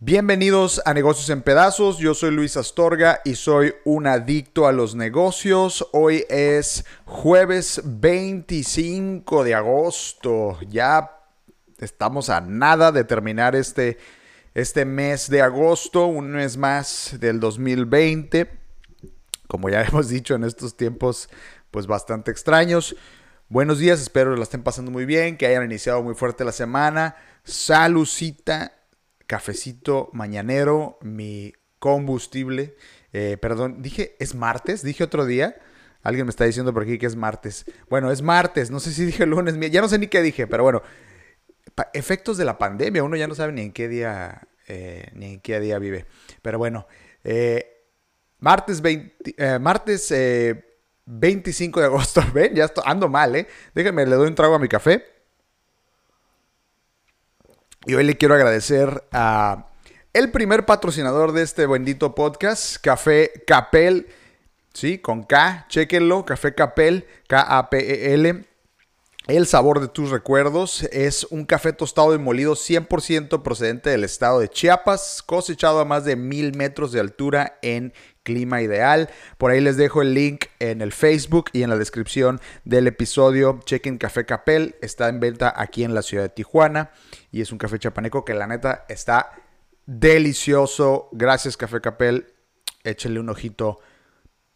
Bienvenidos a Negocios en Pedazos, yo soy Luis Astorga y soy un adicto a los negocios. Hoy es jueves 25 de agosto, ya estamos a nada de terminar este, este mes de agosto, un mes más del 2020. Como ya hemos dicho en estos tiempos pues bastante extraños. Buenos días, espero la estén pasando muy bien, que hayan iniciado muy fuerte la semana. Salucita cafecito mañanero, mi combustible. Eh, perdón, dije, ¿es martes? Dije otro día. Alguien me está diciendo por aquí que es martes. Bueno, es martes, no sé si dije lunes, ya no sé ni qué dije, pero bueno, efectos de la pandemia, uno ya no sabe ni en qué día, eh, ni en qué día vive. Pero bueno, eh, martes, 20, martes 25 de agosto, ven, ya ando mal, ¿eh? Déjenme, le doy un trago a mi café. Y hoy le quiero agradecer a el primer patrocinador de este bendito podcast, Café Capel, ¿sí? Con K, chéquenlo, Café Capel, K-A-P-E-L. El sabor de tus recuerdos es un café tostado y molido 100% procedente del estado de Chiapas, cosechado a más de mil metros de altura en clima ideal. Por ahí les dejo el link en el Facebook y en la descripción del episodio. Chequen Café Capel, está en venta aquí en la ciudad de Tijuana y es un café chapaneco que la neta está delicioso. Gracias Café Capel, échenle un ojito,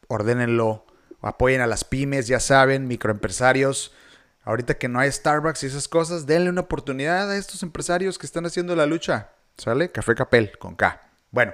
ordénenlo, apoyen a las pymes, ya saben, microempresarios Ahorita que no hay Starbucks y esas cosas, denle una oportunidad a estos empresarios que están haciendo la lucha. ¿Sale? Café Capel con K. Bueno.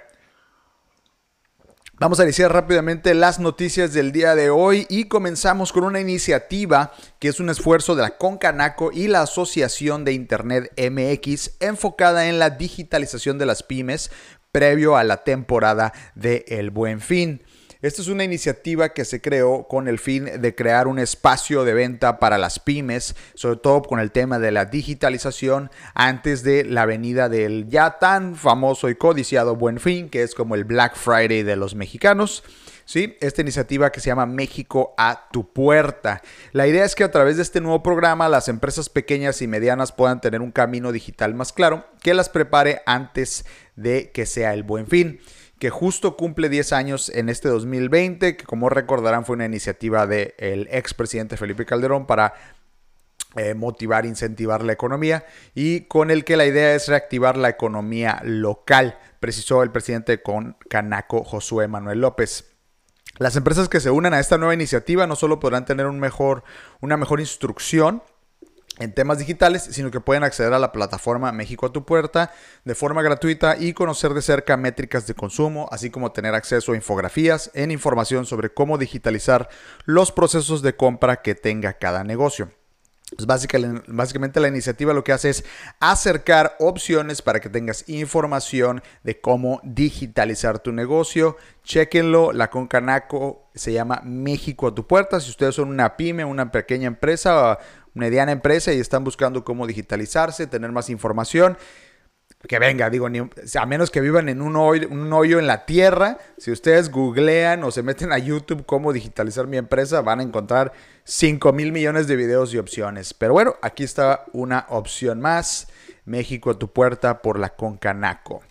Vamos a iniciar rápidamente las noticias del día de hoy y comenzamos con una iniciativa que es un esfuerzo de la Concanaco y la Asociación de Internet MX enfocada en la digitalización de las pymes previo a la temporada de El Buen Fin. Esta es una iniciativa que se creó con el fin de crear un espacio de venta para las pymes, sobre todo con el tema de la digitalización antes de la venida del ya tan famoso y codiciado Buen Fin, que es como el Black Friday de los mexicanos. ¿sí? Esta iniciativa que se llama México a tu puerta. La idea es que a través de este nuevo programa las empresas pequeñas y medianas puedan tener un camino digital más claro que las prepare antes de que sea el buen fin que justo cumple 10 años en este 2020, que como recordarán fue una iniciativa del ex expresidente Felipe Calderón para eh, motivar, incentivar la economía y con el que la idea es reactivar la economía local, precisó el presidente con Canaco Josué Manuel López. Las empresas que se unan a esta nueva iniciativa no solo podrán tener un mejor, una mejor instrucción, en temas digitales, sino que pueden acceder a la plataforma México a tu puerta de forma gratuita y conocer de cerca métricas de consumo, así como tener acceso a infografías en información sobre cómo digitalizar los procesos de compra que tenga cada negocio. Pues básicamente, la iniciativa lo que hace es acercar opciones para que tengas información de cómo digitalizar tu negocio. Chequenlo, la Concanaco se llama México a tu puerta. Si ustedes son una pyme, una pequeña empresa mediana empresa y están buscando cómo digitalizarse, tener más información. Que venga, digo, a menos que vivan en un hoyo, un hoyo en la tierra, si ustedes googlean o se meten a YouTube cómo digitalizar mi empresa, van a encontrar 5 mil millones de videos y opciones. Pero bueno, aquí está una opción más. México a tu puerta por la Concanaco.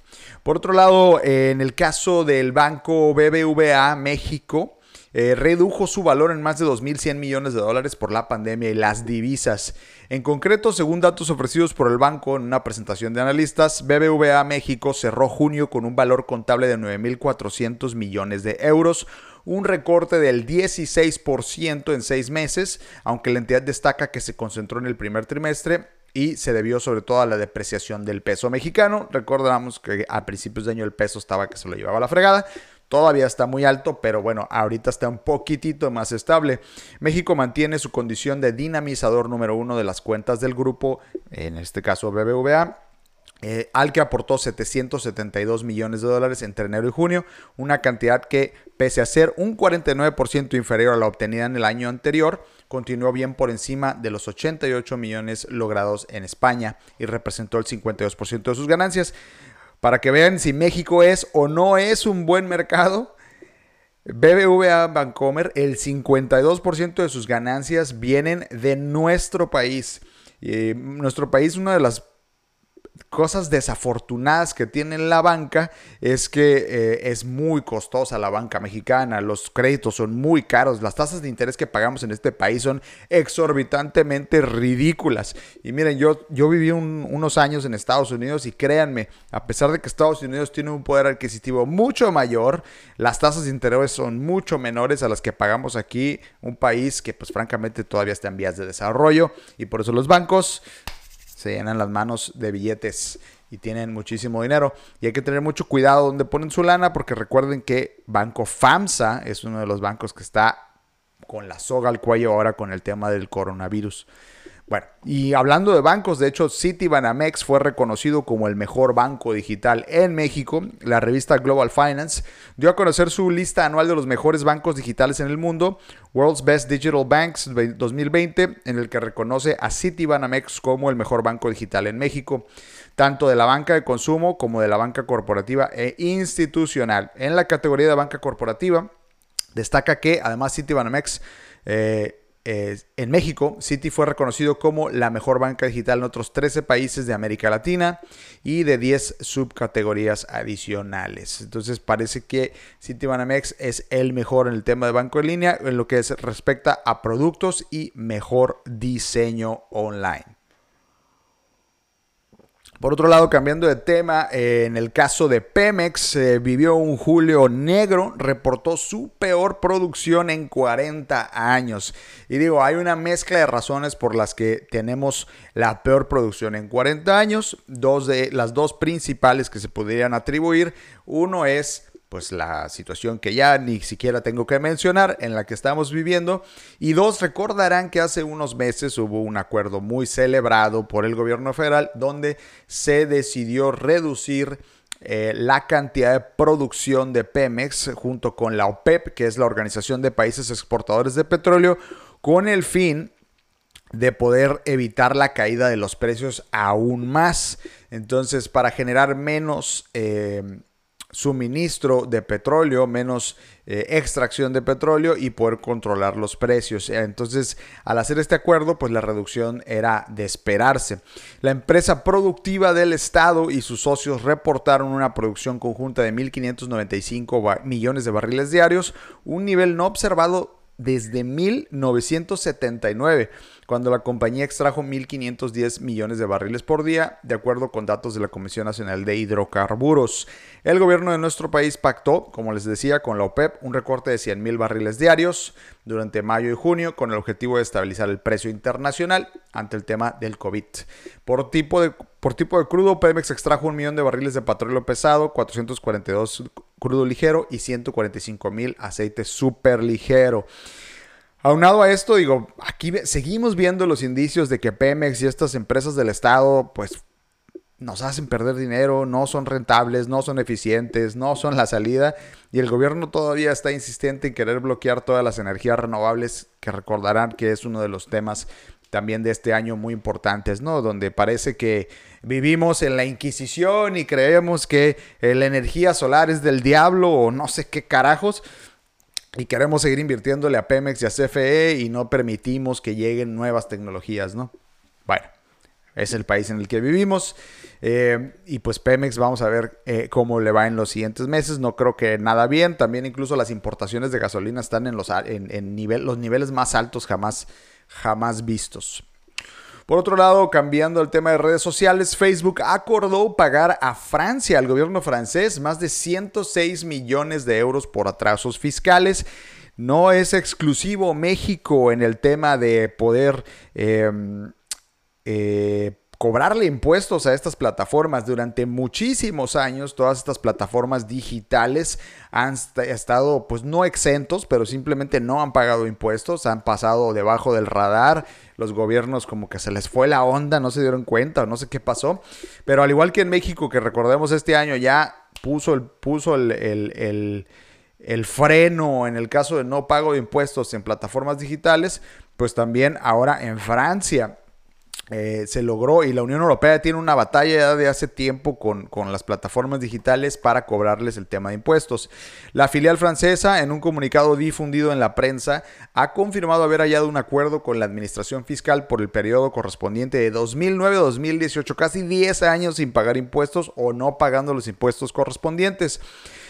Por otro lado, en el caso del banco BBVA México, eh, redujo su valor en más de 2.100 millones de dólares por la pandemia y las divisas. En concreto, según datos ofrecidos por el banco en una presentación de analistas, BBVA México cerró junio con un valor contable de 9.400 millones de euros, un recorte del 16% en seis meses, aunque la entidad destaca que se concentró en el primer trimestre y se debió sobre todo a la depreciación del peso mexicano. Recordamos que a principios de año el peso estaba que se lo llevaba a la fregada. Todavía está muy alto, pero bueno, ahorita está un poquitito más estable. México mantiene su condición de dinamizador número uno de las cuentas del grupo, en este caso BBVA. Eh, al que aportó 772 millones de dólares entre enero y junio, una cantidad que, pese a ser un 49% inferior a la obtenida en el año anterior, continuó bien por encima de los 88 millones logrados en España y representó el 52% de sus ganancias. Para que vean si México es o no es un buen mercado, BBVA Bancomer, el 52% de sus ganancias vienen de nuestro país. Y nuestro país, una de las cosas desafortunadas que tiene la banca es que eh, es muy costosa la banca mexicana, los créditos son muy caros, las tasas de interés que pagamos en este país son exorbitantemente ridículas. Y miren, yo, yo viví unos años en Estados Unidos y créanme, a pesar de que Estados Unidos tiene un poder adquisitivo mucho mayor, las tasas de interés son mucho menores a las que pagamos aquí, un país que pues francamente todavía está en vías de desarrollo y por eso los bancos se llenan las manos de billetes y tienen muchísimo dinero. Y hay que tener mucho cuidado donde ponen su lana porque recuerden que Banco FAMSA es uno de los bancos que está con la soga al cuello ahora con el tema del coronavirus. Bueno, y hablando de bancos, de hecho, Citibanamex fue reconocido como el mejor banco digital en México. La revista Global Finance dio a conocer su lista anual de los mejores bancos digitales en el mundo, World's Best Digital Banks 2020, en el que reconoce a Citibanamex como el mejor banco digital en México, tanto de la banca de consumo como de la banca corporativa e institucional. En la categoría de banca corporativa, destaca que además Citibanamex eh, en México, Citi fue reconocido como la mejor banca digital en otros 13 países de América Latina y de 10 subcategorías adicionales. Entonces parece que Citibanamex es el mejor en el tema de banco en línea en lo que respecta a productos y mejor diseño online. Por otro lado, cambiando de tema, eh, en el caso de Pemex, eh, vivió un julio negro, reportó su peor producción en 40 años. Y digo, hay una mezcla de razones por las que tenemos la peor producción en 40 años. Dos de las dos principales que se podrían atribuir, uno es pues la situación que ya ni siquiera tengo que mencionar en la que estamos viviendo. Y dos, recordarán que hace unos meses hubo un acuerdo muy celebrado por el gobierno federal donde se decidió reducir eh, la cantidad de producción de Pemex junto con la OPEP, que es la Organización de Países Exportadores de Petróleo, con el fin de poder evitar la caída de los precios aún más. Entonces, para generar menos eh, suministro de petróleo, menos eh, extracción de petróleo y poder controlar los precios. Entonces, al hacer este acuerdo, pues la reducción era de esperarse. La empresa productiva del Estado y sus socios reportaron una producción conjunta de 1.595 millones de barriles diarios, un nivel no observado desde 1979 cuando la compañía extrajo 1.510 millones de barriles por día, de acuerdo con datos de la Comisión Nacional de Hidrocarburos. El gobierno de nuestro país pactó, como les decía, con la OPEP un recorte de 100.000 barriles diarios durante mayo y junio con el objetivo de estabilizar el precio internacional ante el tema del COVID. Por tipo de, por tipo de crudo, Pemex extrajo un millón de barriles de petróleo pesado, 442 crudo ligero y 145 mil aceite súper ligero. Aunado a esto, digo, aquí seguimos viendo los indicios de que Pemex y estas empresas del Estado, pues, nos hacen perder dinero, no son rentables, no son eficientes, no son la salida. Y el gobierno todavía está insistente en querer bloquear todas las energías renovables, que recordarán que es uno de los temas también de este año muy importantes, ¿no? Donde parece que vivimos en la Inquisición y creemos que la energía solar es del diablo o no sé qué carajos y queremos seguir invirtiéndole a Pemex y a CFE y no permitimos que lleguen nuevas tecnologías, ¿no? Bueno, es el país en el que vivimos. Eh, y pues Pemex, vamos a ver eh, cómo le va en los siguientes meses. No creo que nada bien. También incluso las importaciones de gasolina están en los, en, nivel, los niveles más altos jamás, jamás vistos. Por otro lado, cambiando el tema de redes sociales, Facebook acordó pagar a Francia, al gobierno francés, más de 106 millones de euros por atrasos fiscales. No es exclusivo México en el tema de poder em, eh, cobrarle impuestos a estas plataformas. Durante muchísimos años, todas estas plataformas digitales han estado, pues no exentos, pero simplemente no han pagado impuestos, han pasado debajo del radar. Los gobiernos como que se les fue la onda, no se dieron cuenta, no sé qué pasó. Pero al igual que en México, que recordemos este año ya puso el, puso el, el freno en el caso de no pago de impuestos en plataformas digitales, pues también ahora en Francia eh, se logró y la Unión Europea tiene una batalla de hace tiempo con, con, las plataformas digitales para cobrarles el tema de impuestos. La filial francesa, en un comunicado difundido en la prensa, ha confirmado haber hallado un acuerdo con la Administración Fiscal por el periodo correspondiente de 2009-2018, casi 10 años sin pagar impuestos o no pagando los impuestos correspondientes.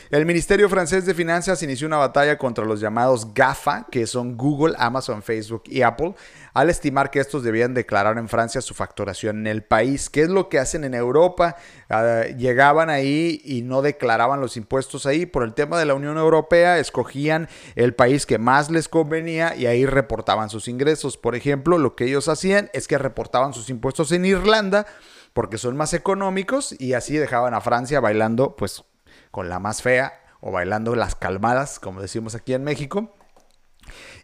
El Ministerio francés de Finanzas inició una batalla contra los llamados GAFA, que son Google, Amazon, Facebook y Apple, al estimar que estos debían declarar en Francia su facturación en el país. ¿Qué es lo que hacen en Europa? Ah, llegaban ahí y no declaraban los impuestos ahí. Por el tema de la Unión Europea, escogían el país que más les convenía y ahí reportaban sus ingresos. Por ejemplo, lo que ellos hacían es que reportaban sus impuestos en Irlanda porque son más económicos y así dejaban a Francia bailando pues con la más fea o bailando las calmadas, como decimos aquí en México.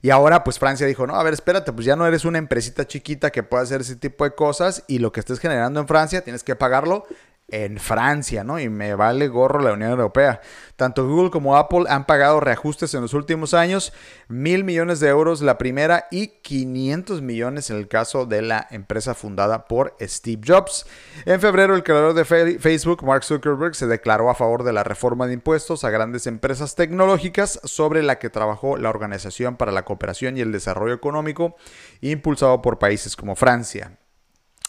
Y ahora pues Francia dijo, no, a ver, espérate, pues ya no eres una empresita chiquita que pueda hacer ese tipo de cosas y lo que estés generando en Francia tienes que pagarlo en Francia, ¿no? Y me vale gorro la Unión Europea. Tanto Google como Apple han pagado reajustes en los últimos años, mil millones de euros la primera y 500 millones en el caso de la empresa fundada por Steve Jobs. En febrero, el creador de Facebook, Mark Zuckerberg, se declaró a favor de la reforma de impuestos a grandes empresas tecnológicas sobre la que trabajó la Organización para la Cooperación y el Desarrollo Económico, impulsado por países como Francia.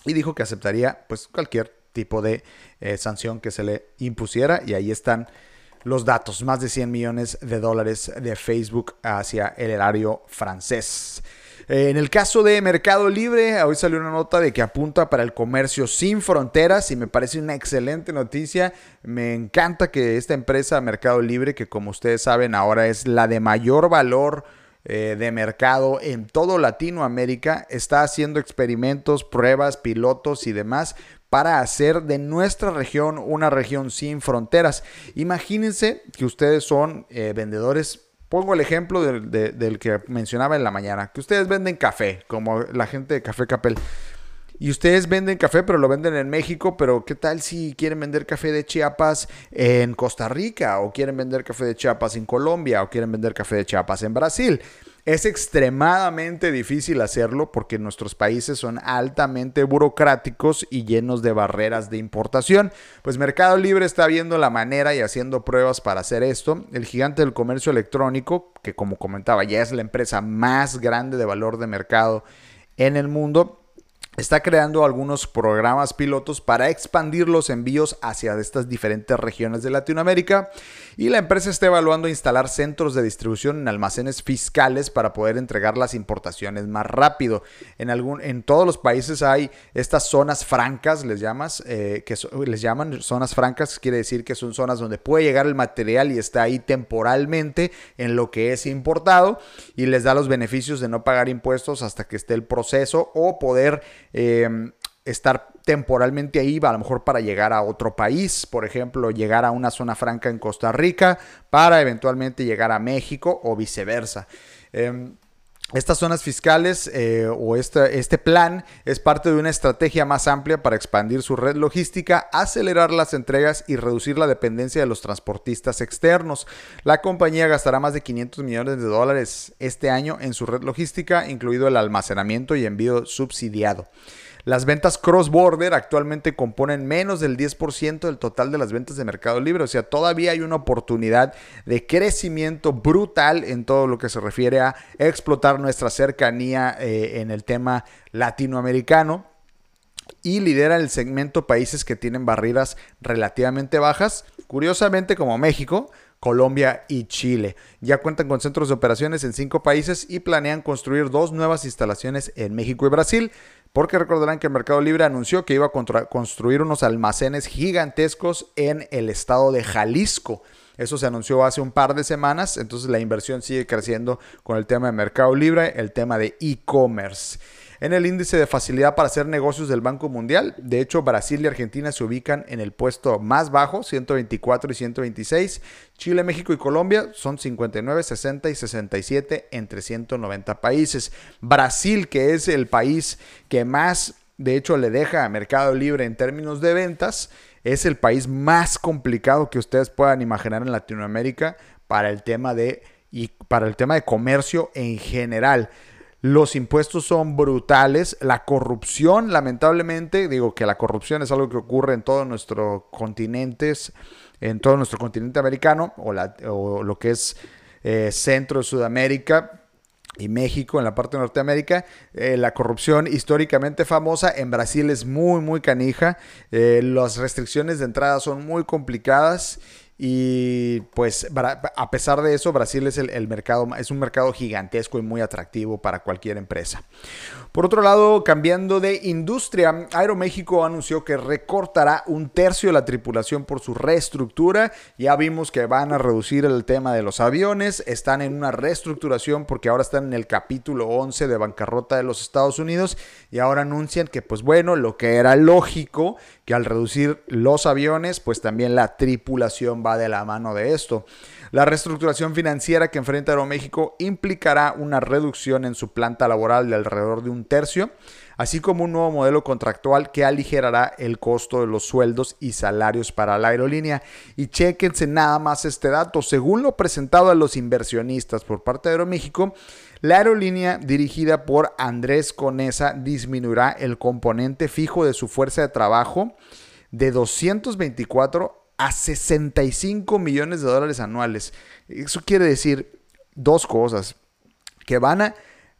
Y dijo que aceptaría pues cualquier tipo de eh, sanción que se le impusiera. Y ahí están los datos, más de 100 millones de dólares de Facebook hacia el erario francés. Eh, en el caso de Mercado Libre, hoy salió una nota de que apunta para el comercio sin fronteras y me parece una excelente noticia. Me encanta que esta empresa Mercado Libre, que como ustedes saben ahora es la de mayor valor eh, de mercado en todo Latinoamérica, está haciendo experimentos, pruebas, pilotos y demás para hacer de nuestra región una región sin fronteras. Imagínense que ustedes son eh, vendedores Pongo el ejemplo del, que mencionaba en la mañana, que ustedes venden café, como la gente de Café Capel. Y ustedes venden café, pero lo venden en México, pero ¿qué tal si quieren vender café de Chiapas en Costa Rica? ¿O quieren vender café de Chiapas en Colombia? ¿O quieren vender café de Chiapas en Brasil? Es extremadamente difícil hacerlo porque nuestros países son altamente burocráticos y llenos de barreras de importación. Pues Mercado Libre está viendo la manera y haciendo pruebas para hacer esto. El gigante del comercio electrónico, que como comentaba ya es la empresa más grande de valor de mercado en el mundo, está creando algunos programas pilotos para expandir los envíos hacia estas diferentes regiones de Latinoamérica y la empresa está evaluando instalar centros de distribución en almacenes fiscales para poder entregar las importaciones más rápido. En, algún, en todos los países hay estas zonas francas, les, llamas, eh, que les llaman zonas francas, quiere decir que son zonas donde puede llegar el material y está ahí temporalmente en lo que es importado y les da los beneficios de no pagar impuestos hasta que esté el proceso o poder Em, estar temporalmente ahí, a lo mejor para llegar a otro país, por ejemplo, llegar a una zona franca en Costa Rica, para eventualmente llegar a México o viceversa. Em, estas zonas fiscales eh, o este, este plan es parte de una estrategia más amplia para expandir su red logística, acelerar las entregas y reducir la dependencia de los transportistas externos. La compañía gastará más de 500 millones de dólares este año en su red logística, incluido el almacenamiento y envío subsidiado. Las ventas cross-border actualmente componen menos del 10% del total de las ventas de Mercado Libre. O sea, todavía hay una oportunidad de crecimiento brutal en todo lo que se refiere a explotar nuestra cercanía eh, en el tema latinoamericano y lidera el segmento países que tienen barreras relativamente bajas, curiosamente como México, Colombia y Chile. Ya cuentan con centros de operaciones en cinco países y planean construir dos nuevas instalaciones en México y Brasil porque recordarán que el Mercado Libre anunció que iba a construir unos almacenes gigantescos en el estado de Jalisco. Eso se anunció hace un par de semanas, entonces la inversión sigue creciendo con el tema de Mercado Libre, el tema de e-commerce en el índice de facilidad para hacer negocios del Banco Mundial. De hecho, Brasil y Argentina se ubican en el puesto más bajo, 124 y 126. Chile, México y Colombia son 59, 60 y 67 entre 190 países. Brasil, que es el país que más, de hecho, le deja a Mercado Libre en términos de ventas, es el país más complicado que ustedes puedan imaginar en Latinoamérica para el tema de y para el tema de comercio en general. Los impuestos son brutales. La corrupción, lamentablemente, digo que la corrupción es algo que ocurre en todos nuestros continentes, en todo nuestro continente americano o, lo que es eh, Centro de Sudamérica y México en la parte de Norteamérica. Eh, la corrupción históricamente famosa en Brasil es muy, muy canija. Eh, las restricciones de entrada son muy complicadas y pues a pesar de eso, Brasil es el, mercado, es un mercado gigantesco y muy atractivo para cualquier empresa. Por otro lado, cambiando de industria, Aeroméxico anunció que recortará un tercio de la tripulación por su reestructura. Ya vimos que van a reducir el tema de los aviones, están en una reestructuración porque ahora están en el capítulo 11 de bancarrota de los Estados Unidos y ahora anuncian que pues bueno, lo que era lógico, que al reducir los aviones, pues también la tripulación va de la mano de esto. La reestructuración financiera que enfrenta Aeroméxico implicará una reducción en su planta laboral de alrededor de un tercio, así como un nuevo modelo contractual que aligerará el costo de los sueldos y salarios para la aerolínea. Y chequense nada más este dato. Según lo presentado a los inversionistas por parte de Aeroméxico, la aerolínea dirigida por Andrés Conesa disminuirá el componente fijo de su fuerza de trabajo de 224 a 65 millones de dólares anuales. Eso quiere decir dos cosas. Que van a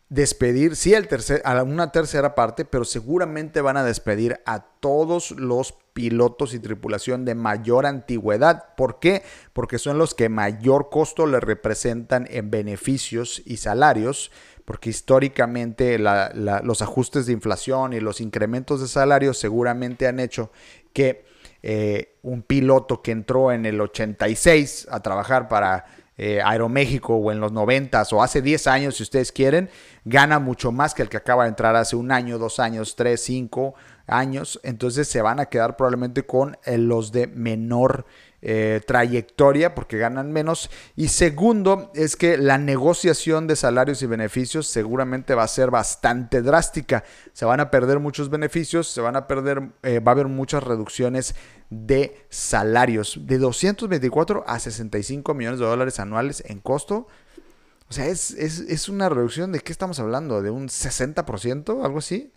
despedir, sí, el tercer, a una tercera parte, pero seguramente van a despedir a todos los pilotos y tripulación de mayor antigüedad. ¿Por qué? Porque son los que mayor costo le representan en beneficios y salarios, porque históricamente los ajustes de inflación y los incrementos de salarios seguramente han hecho que eh, un piloto que entró en el 86 a trabajar para eh, Aeroméxico o en los 90 o hace 10 años, si ustedes quieren, gana mucho más que el que acaba de entrar hace un año, dos años, tres, cinco años. Entonces se van a quedar probablemente con eh, los de menor eh, trayectoria porque ganan menos. Y segundo, es que la negociación de salarios y beneficios seguramente va a ser bastante drástica. Se van a perder muchos beneficios, se van a perder, eh, va a haber muchas reducciones de salarios de 224 a 65 millones de dólares anuales en costo. O sea, es, es una reducción de qué estamos hablando, de un 60%, algo así.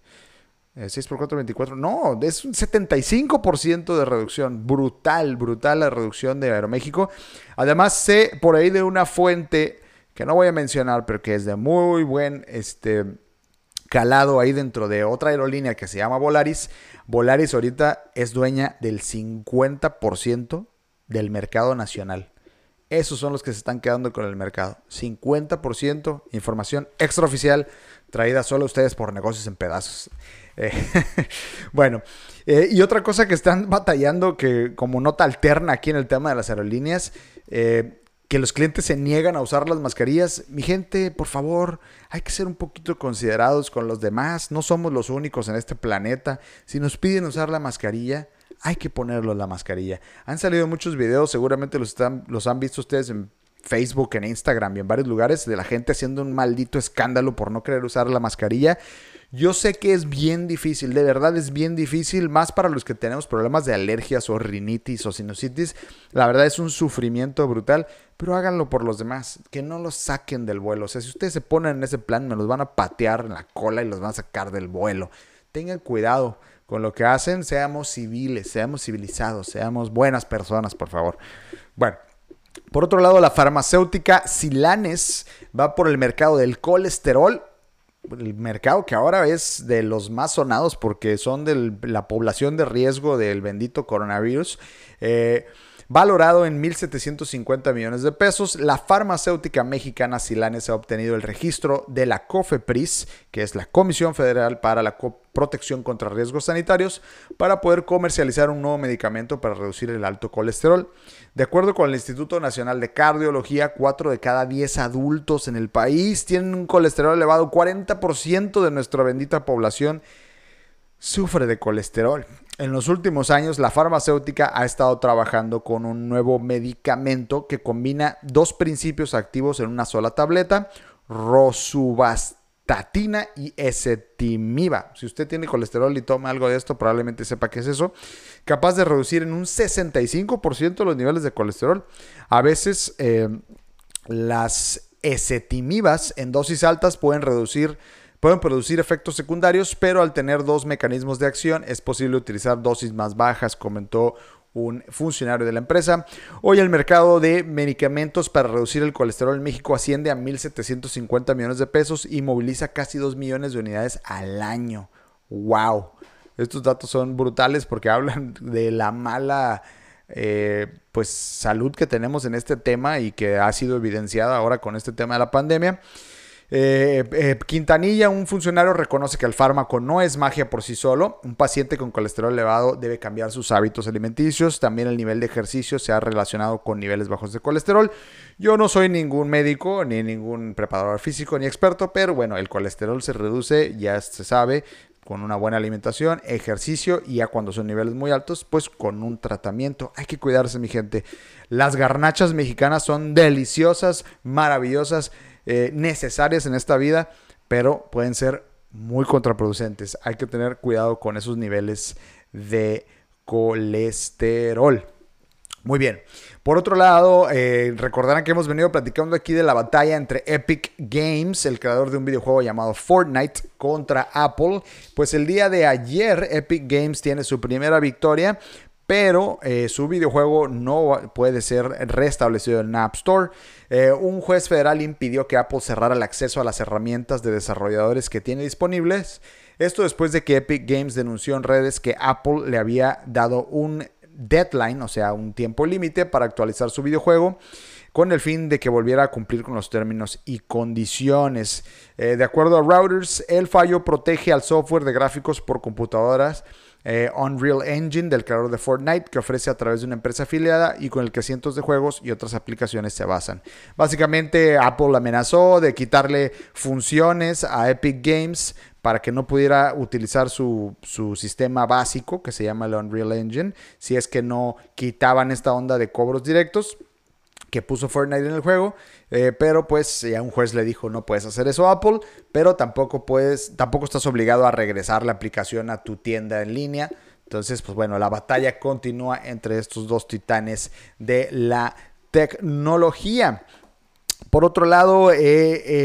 6 eh, por 4, 24. No, es un 75% de reducción. Brutal, brutal la reducción de Aeroméxico. Además, sé por ahí de una fuente que no voy a mencionar, pero que es de muy buen este, calado ahí dentro de otra aerolínea que se llama Volaris. Volaris ahorita es dueña del 50% del mercado nacional. Esos son los que se están quedando con el mercado. 50% información extraoficial traída solo a ustedes por negocios en pedazos. Eh, bueno, eh, y otra cosa que están batallando, que como nota alterna aquí en el tema de las aerolíneas, eh, que los clientes se niegan a usar las mascarillas. Mi gente, por favor, hay que ser un poquito considerados con los demás. No somos los únicos en este planeta. Si nos piden usar la mascarilla, hay que ponerlo la mascarilla. Han salido muchos videos, seguramente los, están, los han visto ustedes en Facebook, en Instagram y en varios lugares, de la gente haciendo un maldito escándalo por no querer usar la mascarilla. Yo sé que es bien difícil, de verdad es bien difícil, más para los que tenemos problemas de alergias o rinitis o sinusitis. La verdad es un sufrimiento brutal, pero háganlo por los demás, que no los saquen del vuelo. O sea, si ustedes se ponen en ese plan, me los van a patear en la cola y los van a sacar del vuelo. Tengan cuidado con lo que hacen, seamos civiles, seamos civilizados, seamos buenas personas, por favor. Bueno. Por otro lado, la farmacéutica Silanes va por el mercado del colesterol el mercado que ahora es de los más sonados porque son de la población de riesgo del bendito coronavirus. Eh, valorado en 1.750 millones de pesos. La farmacéutica mexicana Silanes ha obtenido el registro de la COFEPRIS, que es la Comisión Federal para la Protección contra Riesgos Sanitarios, para poder comercializar un nuevo medicamento para reducir el alto colesterol. De acuerdo con el Instituto Nacional de Cardiología, 4 de cada 10 adultos en el país tienen un colesterol elevado. 40% de nuestra bendita población sufre de colesterol. En los últimos años, la farmacéutica ha estado trabajando con un nuevo medicamento que combina dos principios activos en una sola tableta, rosuvastatina y ezetimiba. Si usted tiene colesterol y toma algo de esto, probablemente sepa qué es eso. Capaz de reducir en un 65% los niveles de colesterol. A veces eh, las ezetimibas en dosis altas pueden reducir Pueden producir efectos secundarios, pero al tener dos mecanismos de acción es posible utilizar dosis más bajas, comentó un funcionario de la empresa. Hoy el mercado de medicamentos para reducir el colesterol en México asciende a 1.750 millones de pesos y moviliza casi 2 millones de unidades al año. ¡Wow! Estos datos son brutales porque hablan de la mala eh, pues, salud que tenemos en este tema y que ha sido evidenciada ahora con este tema de la pandemia. Eh, eh, Quintanilla, un funcionario, reconoce que el fármaco no es magia por sí solo. Un paciente con colesterol elevado debe cambiar sus hábitos alimenticios. También el nivel de ejercicio se ha relacionado con niveles bajos de colesterol. Yo no soy ningún médico, ni ningún preparador físico, ni experto, pero bueno, el colesterol se reduce, ya se sabe, con una buena alimentación, ejercicio y ya cuando son niveles muy altos, pues con un tratamiento. Hay que cuidarse, mi gente. Las garnachas mexicanas son deliciosas, maravillosas eh, necesarias en esta vida, pero pueden ser muy contraproducentes. Hay que tener cuidado con esos niveles de colesterol. Muy bien. Por otro lado, eh, recordarán que hemos venido platicando aquí de la batalla entre Epic Games, el creador de un videojuego llamado Fortnite, contra Apple. Pues el día de ayer Epic Games tiene su primera victoria pero eh, su videojuego no puede ser restablecido en App Store. Eh, un juez federal impidió que Apple cerrara el acceso a las herramientas de desarrolladores que tiene disponibles. Esto después de que Epic Games denunció en redes que Apple le había dado un deadline, o sea, un tiempo límite para actualizar su videojuego con el fin de que volviera a cumplir con los términos y condiciones. Eh, de acuerdo a Routers, el fallo protege al software de gráficos por computadoras eh, Unreal Engine del creador de Fortnite que ofrece a través de una empresa afiliada y con el que cientos de juegos y otras aplicaciones se basan. Básicamente Apple amenazó de quitarle funciones a Epic Games para que no pudiera utilizar su, su, sistema básico que se llama el Unreal Engine si es que no quitaban esta onda de cobros directos que puso Fortnite en el juego, eh, pero pues ya un juez le dijo no puedes hacer eso Apple, pero tampoco puedes, tampoco estás obligado a regresar la aplicación a tu tienda en línea. Entonces, pues bueno, la batalla continúa entre estos dos titanes de la tecnología. Por otro lado, eh,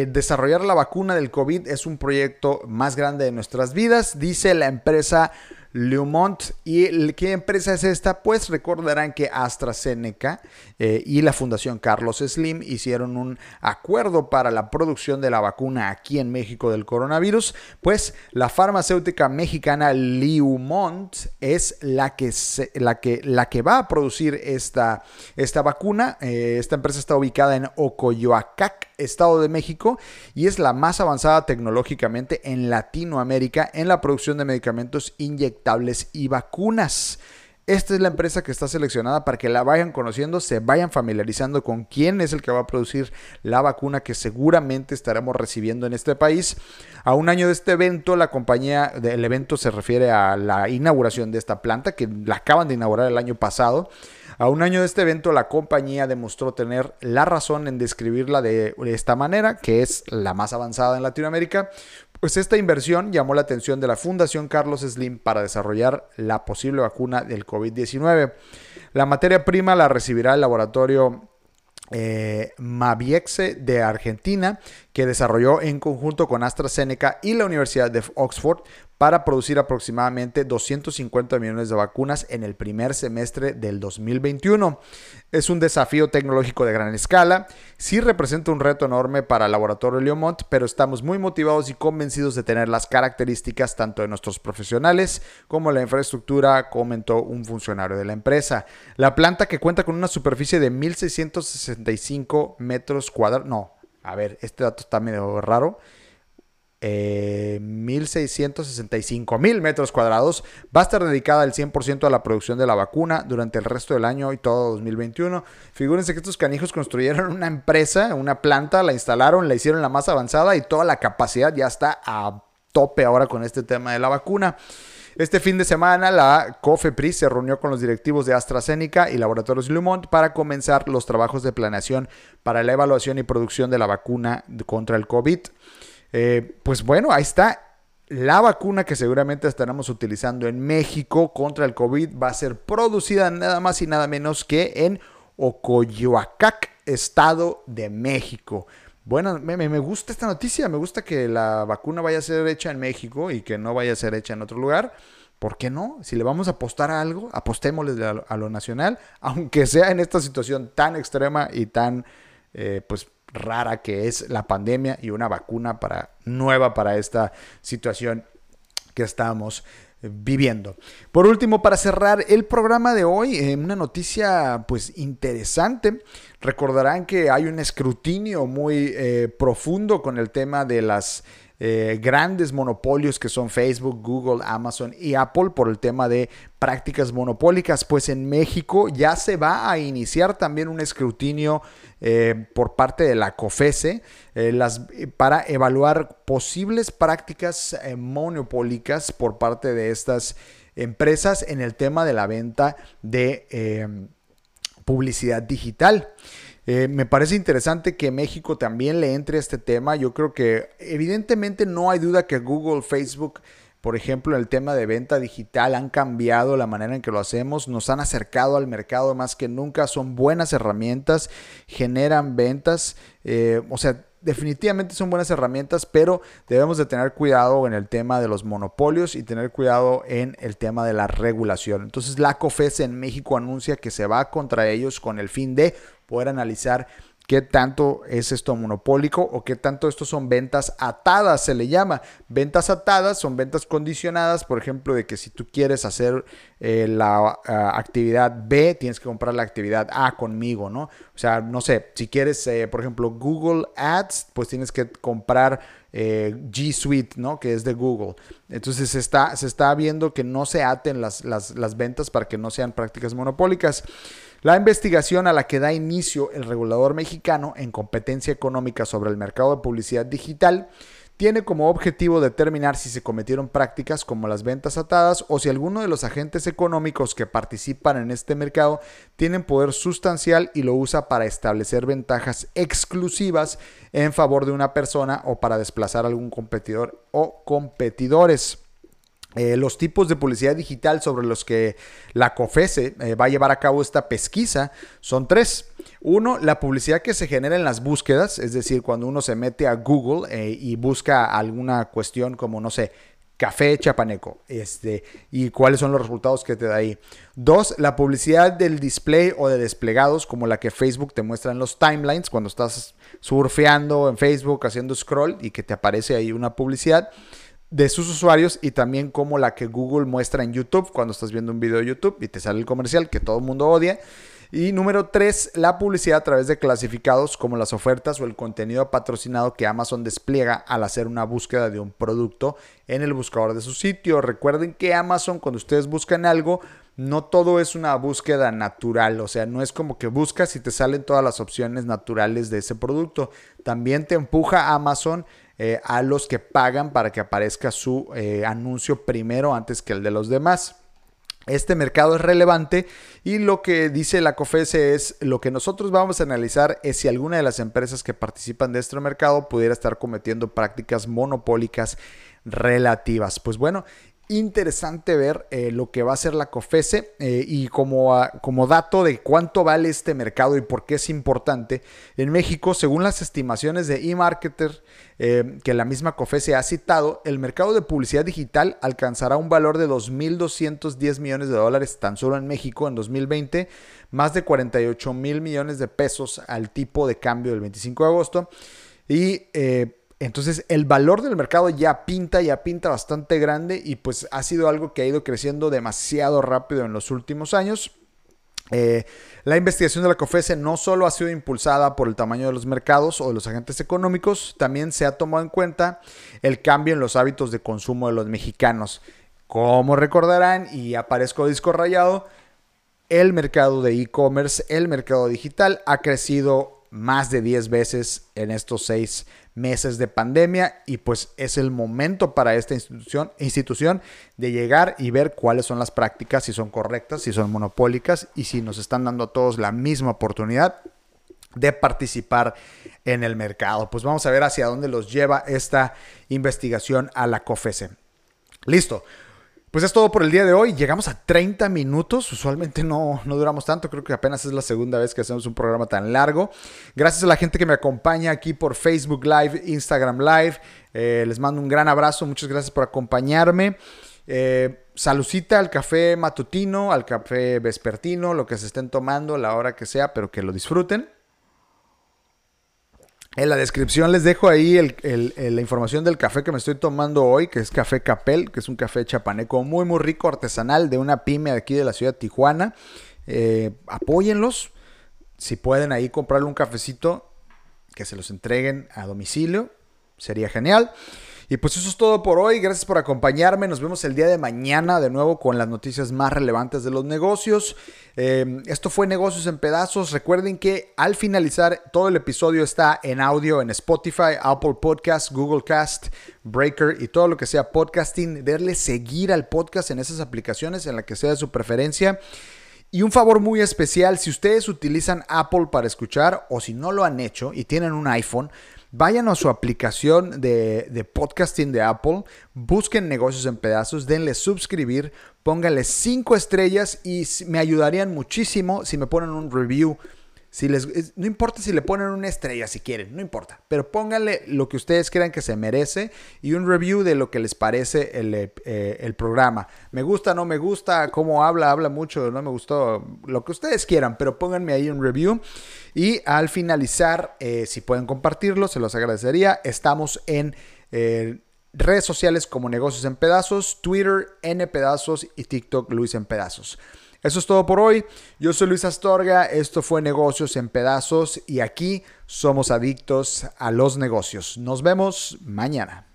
eh, desarrollar la vacuna del COVID es un proyecto más grande de nuestras vidas, dice la empresa Leumont. ¿Y qué empresa es esta? Pues recordarán que AstraZeneca eh, y la Fundación Carlos Slim hicieron un acuerdo para la producción de la vacuna aquí en México del coronavirus. Pues la farmacéutica mexicana Leumont es la que, la que, la que va a producir esta, esta vacuna. Eh, esta empresa está ubicada en Ocoyoacac, Estado de México, y es la más avanzada tecnológicamente en Latinoamérica en la producción de medicamentos y vacunas. Esta es la empresa que está seleccionada para que la vayan conociendo, se vayan familiarizando con quién es el que va a producir la vacuna que seguramente estaremos recibiendo en este país. A un año de este evento, la compañía del evento se refiere a la inauguración de esta planta que la acaban de inaugurar el año pasado. A un año de este evento, la compañía demostró tener la razón en describirla de esta manera, que es la más avanzada en Latinoamérica, pues esta inversión llamó la atención de la Fundación Carlos Slim para desarrollar la posible vacuna del COVID-19. La materia prima la recibirá el laboratorio eh, Maviexe de Argentina, que desarrolló en conjunto con AstraZeneca y la Universidad de Oxford para producir aproximadamente 250 millones de vacunas en el primer semestre del 2021. Es un desafío tecnológico de gran escala, sí representa un reto enorme para el laboratorio Leomont, pero estamos muy motivados y convencidos de tener las características tanto de nuestros profesionales como la infraestructura, comentó un funcionario de la empresa. La planta que cuenta con una superficie de 1.665 metros cuadrados, no, a ver, este dato está medio raro eh, 1.665 mil metros cuadrados. Va a estar dedicada al 100% a la producción de la vacuna durante el resto del año y todo 2021. Figúrense que estos canijos construyeron una empresa, una planta, la instalaron, la hicieron la más avanzada y toda la capacidad ya está a tope ahora con este tema de la vacuna. Este fin de semana la COFEPRIS se reunió con los directivos de AstraZeneca y Laboratorios Lumont para comenzar los trabajos de planeación para la evaluación y producción de la vacuna contra el COVID. Eh, pues bueno, ahí está. La vacuna que seguramente estaremos utilizando en México contra el COVID va a ser producida nada más y nada menos que en Ocoyoacac, Estado de México. Bueno, me, me, gusta esta noticia, me gusta que la vacuna vaya a ser hecha en México y que no vaya a ser hecha en otro lugar. ¿Por qué no? Si le vamos a apostar a algo, apostémosle a, lo nacional, aunque sea en esta situación tan extrema y tan, eh, pues, rara que es la pandemia y una vacuna para, nueva para esta situación que estamos viviendo. Por último, para cerrar el programa de hoy, eh, una noticia pues interesante. Recordarán que hay un escrutinio muy eh, profundo con el tema de las eh, grandes monopolios que son Facebook, Google, Amazon y Apple por el tema de prácticas monopólicas. Pues en México ya se va a iniciar también un escrutinio eh, por parte de la COFESE eh, para evaluar posibles prácticas monopólicas por parte de estas empresas en el tema de la venta de publicidad digital. Eh, me parece interesante que México también le entre a este tema. Yo creo que evidentemente no hay duda que Google, Facebook, por ejemplo, en el tema de venta digital han cambiado la manera en que lo hacemos, nos han acercado al mercado más que nunca, son buenas herramientas, generan ventas, eh, o sea, definitivamente son buenas herramientas, pero debemos de tener cuidado en el tema de los monopolios y tener cuidado en el tema de la regulación. Entonces la COFES en México anuncia que se va contra ellos con el fin de poder analizar qué tanto es esto monopólico o qué tanto esto son ventas atadas, se le llama. Ventas atadas son ventas condicionadas, por ejemplo, de que si tú quieres hacer eh, la ah, actividad B, tienes que comprar la actividad A conmigo, ¿no? O sea, no sé, si quieres, eh, por ejemplo, Google Ads, pues tienes que comprar eh, G Suite, ¿no? Que es de Google. Entonces se está, se está viendo que no se aten las, las, las ventas para que no sean prácticas monopólicas. La investigación a la que da inicio el regulador mexicano en competencia económica sobre el mercado de publicidad digital tiene como objetivo determinar si se cometieron prácticas como las ventas atadas o si alguno de los agentes económicos que participan en este mercado tienen poder sustancial y lo usa para establecer ventajas exclusivas en favor de una persona o para desplazar a algún competidor o competidores. Eh, los tipos de publicidad digital sobre los que la COFESE eh, va a llevar a cabo esta pesquisa son tres. Uno, la publicidad que se genera en las búsquedas, es decir, cuando uno se mete a Google eh, y busca alguna cuestión como, no sé, café chapaneco, este, y cuáles son los resultados que te da ahí. Dos, la publicidad del display o de desplegados, como la que Facebook te muestra en los timelines, cuando estás surfeando en Facebook, haciendo scroll y que te aparece ahí una publicidad de sus usuarios y también como la que Google muestra en YouTube cuando estás viendo un video de YouTube y te sale el comercial que todo el mundo odia. Y número tres, la publicidad a través de clasificados como las ofertas o el contenido patrocinado que Amazon despliega al hacer una búsqueda de un producto en el buscador de su sitio. Recuerden que Amazon cuando ustedes buscan algo, no todo es una búsqueda natural, o sea, no es como que buscas y te salen todas las opciones naturales de ese producto. También te empuja Amazon eh, a los que pagan para que aparezca su eh, anuncio primero antes que el de los demás. Este mercado es relevante y lo que dice la COFESE es lo que nosotros vamos a analizar es si alguna de las empresas que participan de este mercado pudiera estar cometiendo prácticas monopólicas relativas. Pues bueno, interesante ver eh, lo que va a hacer la COFESE eh, y como, como dato de cuánto vale este mercado y por qué es importante, en México, según las estimaciones de eMarketer eh, que la misma COFESE ha citado, el mercado de publicidad digital alcanzará un valor de 2.210 millones de dólares tan solo en México en 2020, más de 48 mil millones de pesos al tipo de cambio del 25 de agosto y entonces el valor del mercado ya pinta, ya pinta bastante grande y pues ha sido algo que ha ido creciendo demasiado rápido en los últimos años. Eh, la investigación de la COFESE no solo ha sido impulsada por el tamaño de los mercados o de los agentes económicos, también se ha tomado en cuenta el cambio en los hábitos de consumo de los mexicanos. Como recordarán, y aparezco disco rayado, el mercado de e-commerce, el mercado digital ha crecido más de 10 veces en estos seis meses de pandemia y pues es el momento para esta institución, institución de llegar y ver cuáles son las prácticas, si son correctas, si son monopólicas y si nos están dando a todos la misma oportunidad de participar en el mercado. Pues vamos a ver hacia dónde los lleva esta investigación a la COFESE. Listo. Pues es todo por el día de hoy. Llegamos a 30 minutos. Usualmente no, no duramos tanto. Creo que apenas es la segunda vez que hacemos un programa tan largo. Gracias a la gente que me acompaña aquí por Facebook Live, Instagram Live. Eh, les mando un gran abrazo. Muchas gracias por acompañarme. Eh, al café matutino, al café vespertino, lo que se estén tomando, la hora que sea, pero que lo disfruten. En la descripción les dejo ahí la información del café que me estoy tomando hoy, que es Café Capel, que es un café chapaneco muy, muy rico, artesanal, de una pyme aquí de la ciudad de Tijuana. Eh, apóyenlos. Si pueden ahí comprarle un cafecito, que se los entreguen a domicilio, sería genial. Y pues eso es todo por hoy. Gracias por acompañarme. Nos vemos el día de mañana de nuevo con las noticias más relevantes de los negocios. Eh, esto fue Negocios en Pedazos. Recuerden que al finalizar todo el episodio está en audio en Spotify, Apple Podcast, Google Cast, Breaker y todo lo que sea podcasting. Darle seguir al podcast en esas aplicaciones en la que sea de su preferencia. Y un favor muy especial, si ustedes utilizan Apple para escuchar o si no lo han hecho y tienen un iPhone, Vayan a su aplicación de, podcasting de Apple, busquen negocios en pedazos, denle suscribir, pónganle cinco estrellas y me ayudarían muchísimo si me ponen un review si les, no importa si le ponen una estrella si quieren, no importa. Pero pónganle lo que ustedes crean que se merece y un review de lo que les parece el, eh, el programa. Me gusta, no me gusta, cómo habla, habla mucho, no me gustó, lo que ustedes quieran, pero pónganme ahí un review. Y al finalizar, eh, si pueden compartirlo, se los agradecería. Estamos en... Eh, redes sociales como Negocios en Pedazos, Twitter N Pedazos y TikTok Luis en Pedazos. Eso es todo por hoy. Yo soy Luis Astorga, esto fue Negocios en Pedazos y aquí somos adictos a los negocios. Nos vemos mañana.